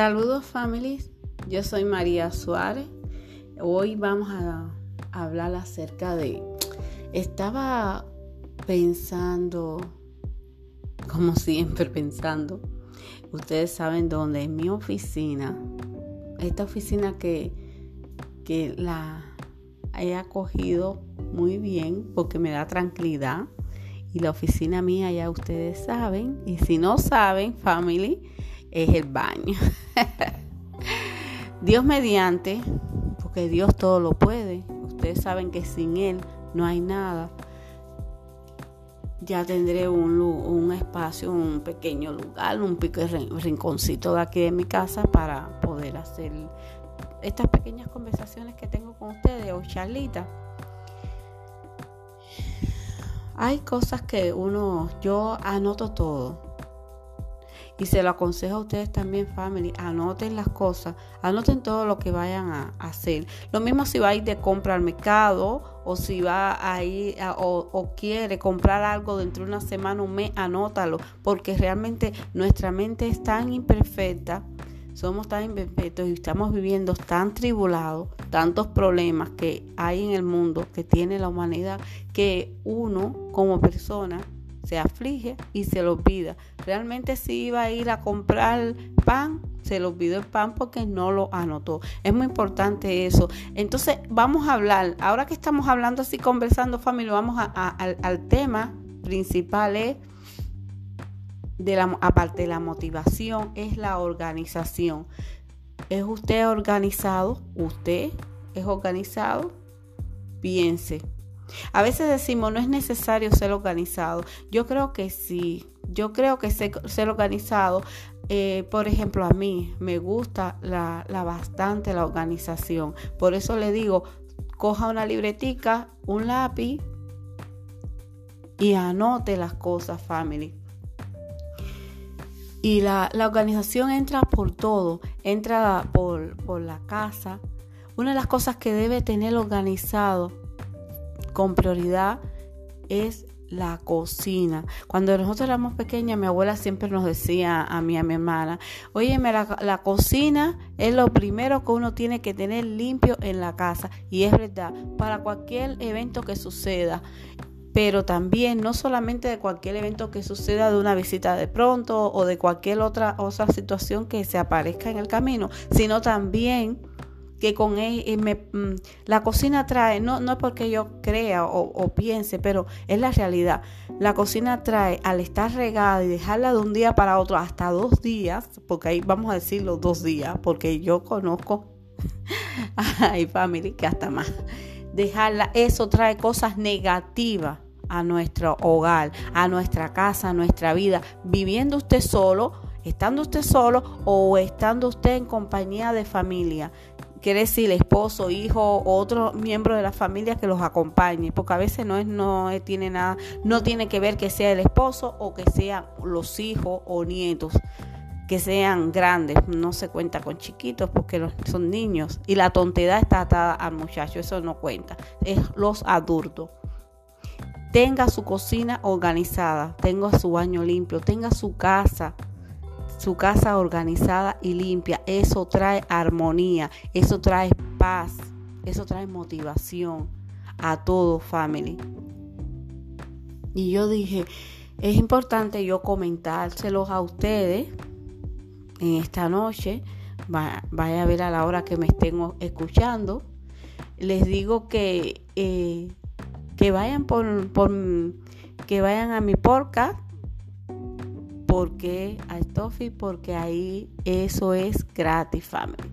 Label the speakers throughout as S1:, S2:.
S1: Saludos families, yo soy María Suárez. Hoy vamos a hablar acerca de... Estaba pensando, como siempre pensando, ustedes saben dónde, en mi oficina, esta oficina que, que la he acogido muy bien porque me da tranquilidad. Y la oficina mía ya ustedes saben, y si no saben, family, es el baño. Dios mediante, porque Dios todo lo puede. Ustedes saben que sin Él no hay nada. Ya tendré un, un espacio, un pequeño lugar, un pequeño rinconcito de aquí de mi casa para poder hacer estas pequeñas conversaciones que tengo con ustedes o charlitas. Hay cosas que uno, yo anoto todo y se lo aconsejo a ustedes también, family. Anoten las cosas. Anoten todo lo que vayan a hacer. Lo mismo si va a ir de compra al mercado o si va a ir o, quiere comprar algo dentro de una semana, un mes, anótalo. Porque realmente nuestra mente es tan imperfecta. Somos tan imperfectos y estamos viviendo tan tribulados, tantos problemas que hay en el mundo, que tiene la humanidad, que uno como persona se aflige y se lo olvida. Realmente si iba a ir a comprar pan, se le olvidó el pan porque no lo anotó. Es muy importante eso. Entonces vamos a hablar, ahora que estamos hablando así, conversando familia, vamos al, tema principal es de la, aparte de la motivación, es la organización. ¿Es usted organizado? ¿Usted es organizado? Piense. A veces decimos, no es necesario ser organizado. Yo creo que sí. Yo creo que ser, organizado, eh, por ejemplo, a mí me gusta la, bastante la organización. Por eso le digo, coja una libretica, un lápiz y anote las cosas, family. Y la, organización entra por todo, entra por, por la casa. Una de las cosas que debe tener organizado con prioridad es la cocina. Cuando nosotros éramos pequeñas, mi abuela siempre nos decía a mí, a mi hermana, oye, la, la, cocina es lo primero que uno tiene que tener limpio en la casa. Y es verdad, para cualquier evento que suceda. Pero también, no solamente de cualquier evento que suceda, de una visita de pronto o de cualquier otra, otra situación que se aparezca en el camino, sino también que con él, eh, mm, la cocina trae, no, no es porque yo crea o, piense, pero es la realidad. La cocina trae al estar regada y dejarla de un día para otro hasta dos días, porque ahí vamos a decirlo dos días, porque yo conozco, hay family que hasta más. Dejarla, eso trae cosas negativas a nuestro hogar, a nuestra casa, a nuestra vida. Viviendo usted solo, estando usted solo o estando usted en compañía de familia quiere decir esposo, hijo, otro miembro de la familia que los acompañe, porque a veces no es, no tiene nada, no tiene que ver que sea el esposo o que sean los hijos o nietos, que sean grandes, no se cuenta con chiquitos porque son niños y la tontedad está atada al muchacho, eso no cuenta, es los adultos. Tenga su cocina organizada, tenga su baño limpio, tenga su casa su casa organizada y limpia. Eso trae armonía, eso trae paz, eso trae motivación a todo family. Y yo dije, es importante yo comentárselos a ustedes en esta noche. vaya a ver a la hora que me estén escuchando. Les digo que, eh, que vayan por, por que vayan a mi podcast ¿Por qué a Stoffy? Porque ahí eso es gratis, family.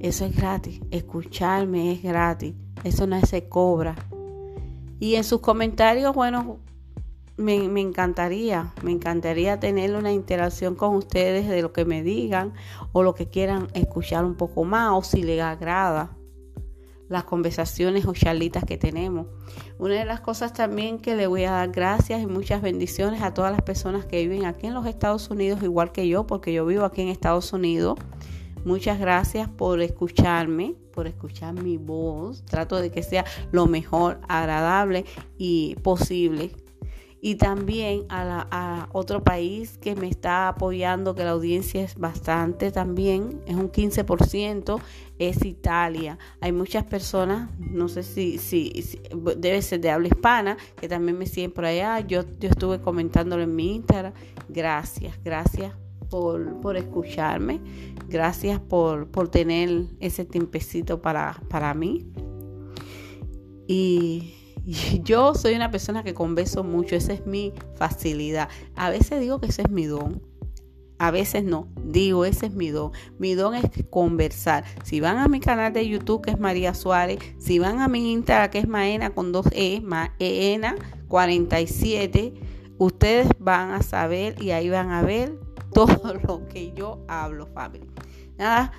S1: Eso es gratis. Escucharme es gratis. Eso no se cobra. Y en sus comentarios, bueno, me, me, encantaría, me encantaría tener una interacción con ustedes de lo que me digan o lo que quieran escuchar un poco más o si les agrada las conversaciones o charlitas que tenemos. Una de las cosas también que le voy a dar gracias y muchas bendiciones a todas las personas que viven aquí en los Estados Unidos, igual que yo, porque yo vivo aquí en Estados Unidos. Muchas gracias por escucharme, por escuchar mi voz. Trato de que sea lo mejor, agradable y posible. Y también a, otro país que me está apoyando, que la audiencia es bastante también, es un 15%, es Italia. Hay muchas personas, no sé si, si, debe ser de habla hispana, que también me siguen por allá. Yo, yo estuve comentándolo en mi Instagram. Gracias, gracias por, por escucharme. Gracias por, por tener ese tiempecito para, para mí. Y yo soy una persona que converso mucho, esa es mi facilidad. A veces digo que ese es mi don, a veces no, digo, ese es mi don. Mi don es conversar. Si van a mi canal de YouTube, que es María Suárez, si van a mi Instagram, que es Maena con dos E, Maena 47, ustedes van a saber y ahí van a ver todo lo que yo hablo, family. Nada,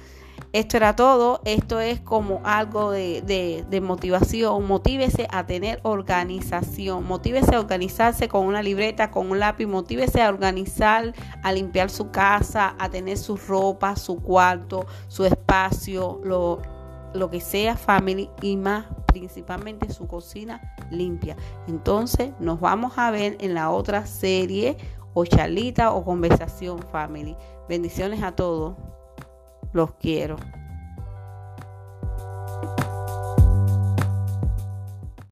S1: esto era todo. Esto es como algo de, motivación. Motívese a tener organización. Motívese a organizarse con una libreta, con un lápiz. Motívese a organizar, a limpiar su casa, a tener su ropa, su cuarto, su espacio, lo, lo que sea family y más principalmente su cocina limpia. Entonces nos vamos a ver en la otra serie o charlita o conversación family. Bendiciones a todos. Los quiero.